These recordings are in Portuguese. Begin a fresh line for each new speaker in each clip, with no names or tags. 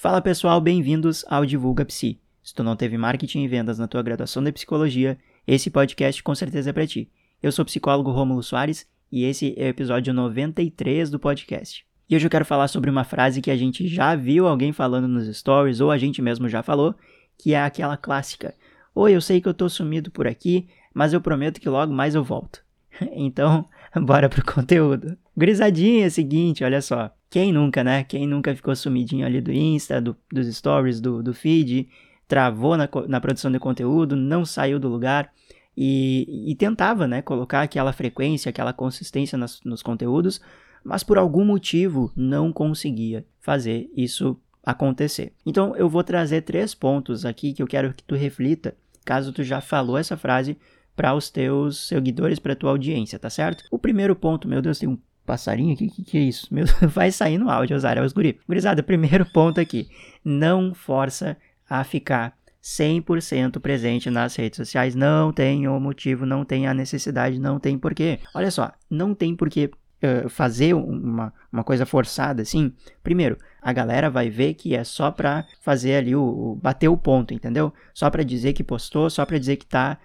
Fala pessoal, bem-vindos ao Divulga Psi. Se tu não teve marketing e vendas na tua graduação de psicologia, esse podcast com certeza é para ti. Eu sou o psicólogo Rômulo Soares e esse é o episódio 93 do podcast. E hoje eu quero falar sobre uma frase que a gente já viu alguém falando nos stories ou a gente mesmo já falou, que é aquela clássica: "Oi, eu sei que eu tô sumido por aqui, mas eu prometo que logo mais eu volto". então, bora pro conteúdo. Grisadinha é o seguinte, olha só. Quem nunca, né? Quem nunca ficou sumidinho ali do Insta, do, dos stories, do, do feed, travou na, na produção de conteúdo, não saiu do lugar e, e tentava, né? Colocar aquela frequência, aquela consistência nas, nos conteúdos, mas por algum motivo não conseguia fazer isso acontecer. Então eu vou trazer três pontos aqui que eu quero que tu reflita, caso tu já falou essa frase para os teus seguidores, para tua audiência, tá certo? O primeiro ponto, meu Deus, tem um passarinho aqui? O que, que é isso? Meu, vai sair no áudio, Osara, é os guri. Gurizada, primeiro ponto aqui. Não força a ficar 100% presente nas redes sociais. Não tem o motivo, não tem a necessidade, não tem porquê. Olha só, não tem porquê uh, fazer uma, uma coisa forçada assim. Primeiro, a galera vai ver que é só pra fazer ali o, o bater o ponto, entendeu? Só pra dizer que postou, só pra dizer que tá,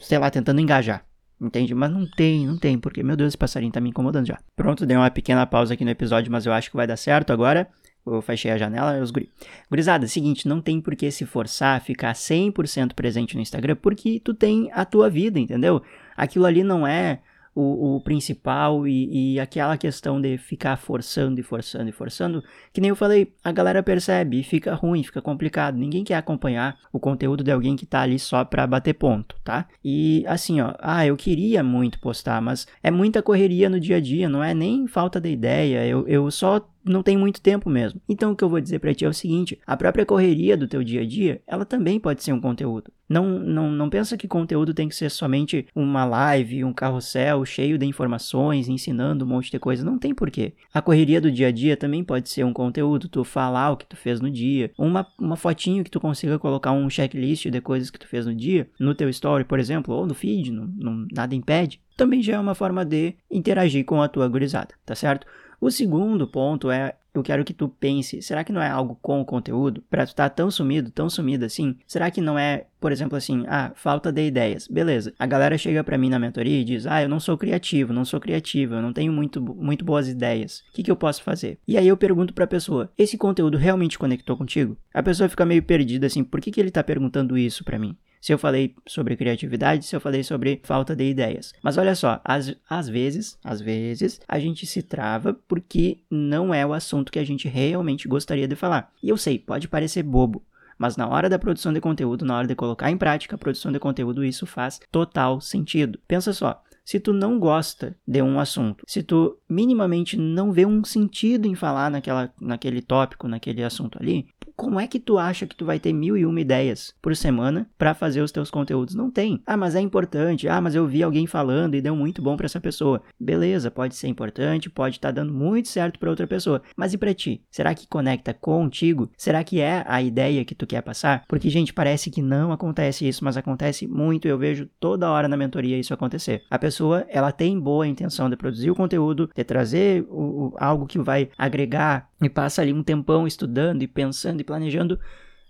sei lá, tentando engajar. Entende? Mas não tem, não tem, porque, meu Deus, esse passarinho tá me incomodando já. Pronto, dei uma pequena pausa aqui no episódio, mas eu acho que vai dar certo agora. Eu fechei a janela, os guri. Gurizada, seguinte, não tem por que se forçar a ficar 100% presente no Instagram, porque tu tem a tua vida, entendeu? Aquilo ali não é o, o principal e, e, aquela questão de ficar forçando e forçando e forçando, que nem eu falei, a galera percebe e fica ruim, fica complicado. Ninguém quer acompanhar o conteúdo de alguém que tá ali só pra bater ponto, tá? E assim, ó, ah, eu queria muito postar, mas é muita correria no dia a dia, não é nem falta de ideia, eu, eu só não tem muito tempo mesmo. Então o que eu vou dizer para ti é o seguinte: a própria correria do teu dia a dia, ela também pode ser um conteúdo. Não, não, não pensa que conteúdo tem que ser somente uma live, um carrossel cheio de informações, ensinando um monte de coisa. Não tem porquê. A correria do dia a dia também pode ser um conteúdo, tu falar o que tu fez no dia, uma, uma fotinho que tu consiga colocar um checklist de coisas que tu fez no dia, no teu story, por exemplo, ou no feed, não, não, nada impede. Também já é uma forma de interagir com a tua gurizada, tá certo? O segundo ponto é, eu quero que tu pense, será que não é algo com o conteúdo? Pra tu estar tá tão sumido, tão sumido assim? Será que não é, por exemplo, assim, ah, falta de ideias? Beleza. A galera chega para mim na mentoria e diz, ah, eu não sou criativo, não sou criativa, eu não tenho muito, muito boas ideias. O que, que eu posso fazer? E aí eu pergunto pra pessoa, esse conteúdo realmente conectou contigo? A pessoa fica meio perdida assim, por que, que ele tá perguntando isso pra mim? Se eu falei sobre criatividade, se eu falei sobre falta de ideias. Mas olha só, às, às vezes, às vezes, a gente se trava porque não é o assunto que a gente realmente gostaria de falar. E eu sei, pode parecer bobo, mas na hora da produção de conteúdo, na hora de colocar em prática a produção de conteúdo, isso faz total sentido. Pensa só, se tu não gosta de um assunto, se tu minimamente não vê um sentido em falar naquela, naquele tópico, naquele assunto ali, como é que tu acha que tu vai ter mil e uma ideias por semana para fazer os teus conteúdos? Não tem. Ah, mas é importante. Ah, mas eu vi alguém falando e deu muito bom para essa pessoa. Beleza, pode ser importante, pode estar tá dando muito certo para outra pessoa. Mas e para ti? Será que conecta contigo? Será que é a ideia que tu quer passar? Porque, gente, parece que não acontece isso, mas acontece muito. Eu vejo toda hora na mentoria isso acontecer. A pessoa, ela tem boa intenção de produzir o conteúdo, de trazer o, o, algo que vai agregar e passa ali um tempão estudando e pensando e planejando,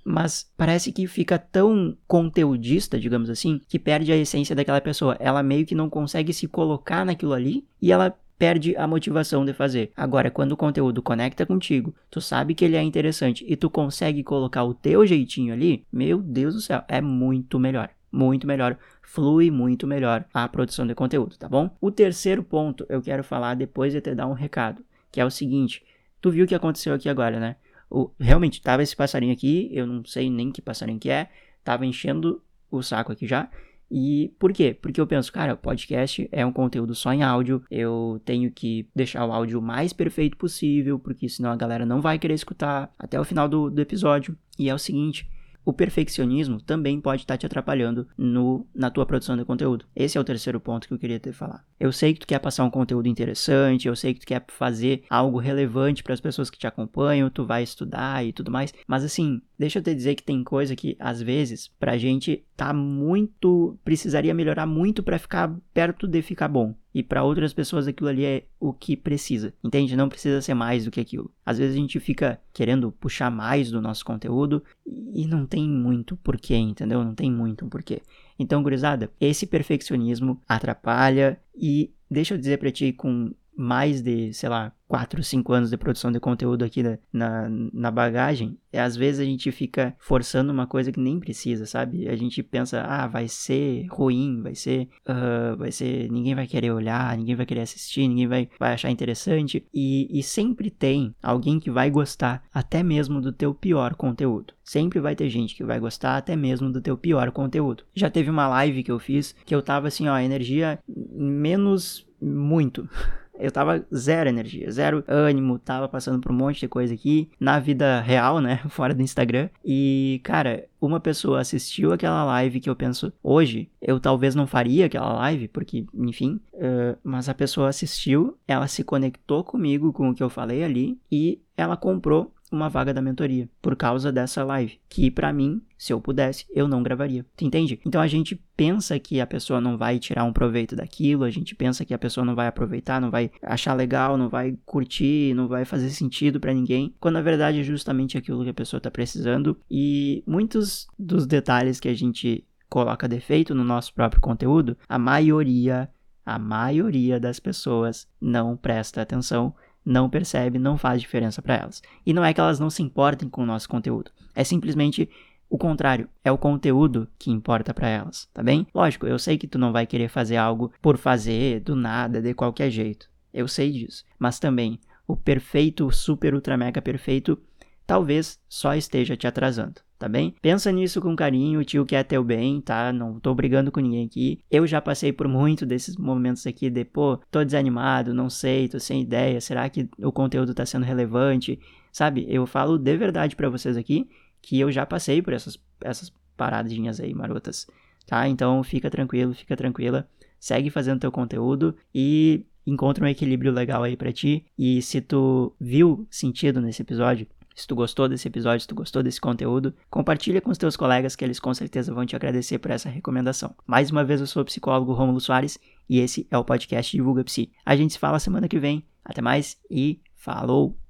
mas parece que fica tão conteudista, digamos assim, que perde a essência daquela pessoa. Ela meio que não consegue se colocar naquilo ali e ela perde a motivação de fazer. Agora, quando o conteúdo conecta contigo, tu sabe que ele é interessante e tu consegue colocar o teu jeitinho ali, meu Deus do céu, é muito melhor. Muito melhor, flui muito melhor a produção de conteúdo, tá bom? O terceiro ponto eu quero falar depois de te dar um recado, que é o seguinte: tu viu o que aconteceu aqui agora, né? O, realmente, tava esse passarinho aqui, eu não sei nem que passarinho que é, tava enchendo o saco aqui já. E por quê? Porque eu penso, cara, o podcast é um conteúdo só em áudio, eu tenho que deixar o áudio mais perfeito possível, porque senão a galera não vai querer escutar até o final do, do episódio. E é o seguinte, o perfeccionismo também pode estar te atrapalhando no, na tua produção de conteúdo. Esse é o terceiro ponto que eu queria te falar. Eu sei que tu quer passar um conteúdo interessante, eu sei que tu quer fazer algo relevante para as pessoas que te acompanham, tu vai estudar e tudo mais, mas assim, deixa eu te dizer que tem coisa que às vezes pra gente tá muito, precisaria melhorar muito para ficar perto de ficar bom. E para outras pessoas aquilo ali é o que precisa. Entende? Não precisa ser mais do que aquilo. Às vezes a gente fica querendo puxar mais do nosso conteúdo e não tem muito porquê, entendeu? Não tem muito porquê. Então, gurizada, esse perfeccionismo atrapalha e deixa eu dizer para ti com mais de, sei lá, 4, 5 anos de produção de conteúdo aqui na, na, na, bagagem, é, às vezes a gente fica forçando uma coisa que nem precisa, sabe? A gente pensa, ah, vai ser ruim, vai ser, uh, vai ser, ninguém vai querer olhar, ninguém vai querer assistir, ninguém vai, vai achar interessante, e, e sempre tem alguém que vai gostar até mesmo do teu pior conteúdo. Sempre vai ter gente que vai gostar até mesmo do teu pior conteúdo. Já teve uma live que eu fiz que eu tava assim, ó, energia menos muito. Eu tava zero energia, zero ânimo, tava passando por um monte de coisa aqui, na vida real, né, fora do Instagram. E, cara, uma pessoa assistiu aquela live que eu penso, hoje, eu talvez não faria aquela live, porque, enfim, uh, mas a pessoa assistiu, ela se conectou comigo com o que eu falei ali e ela comprou uma vaga da mentoria por causa dessa live, que para mim, se eu pudesse, eu não gravaria. Tu entende? Então a gente pensa que a pessoa não vai tirar um proveito daquilo, a gente pensa que a pessoa não vai aproveitar, não vai achar legal, não vai curtir, não vai fazer sentido para ninguém, quando na verdade é justamente aquilo que a pessoa tá precisando e muitos dos detalhes que a gente coloca defeito no nosso próprio conteúdo, a maioria, a maioria das pessoas não presta atenção não percebe, não faz diferença para elas. E não é que elas não se importem com o nosso conteúdo, é simplesmente o contrário, é o conteúdo que importa para elas, tá bem? Lógico, eu sei que tu não vai querer fazer algo por fazer, do nada, de qualquer jeito. Eu sei disso, mas também o perfeito, super ultra mega perfeito talvez só esteja te atrasando, tá bem? Pensa nisso com carinho, o tio quer teu bem, tá? Não tô brigando com ninguém aqui. Eu já passei por muito desses momentos aqui de, pô, tô desanimado, não sei, tô sem ideia, será que o conteúdo tá sendo relevante? Sabe? Eu falo de verdade para vocês aqui que eu já passei por essas, essas paradinhas aí marotas, tá? Então fica tranquilo, fica tranquila, segue fazendo teu conteúdo e encontra um equilíbrio legal aí para ti. E se tu viu sentido nesse episódio, se tu gostou desse episódio, se tu gostou desse conteúdo, compartilha com os teus colegas que eles com certeza vão te agradecer por essa recomendação. Mais uma vez, eu sou o psicólogo Romulo Soares e esse é o podcast Divulga Psi. A gente se fala semana que vem. Até mais e falou!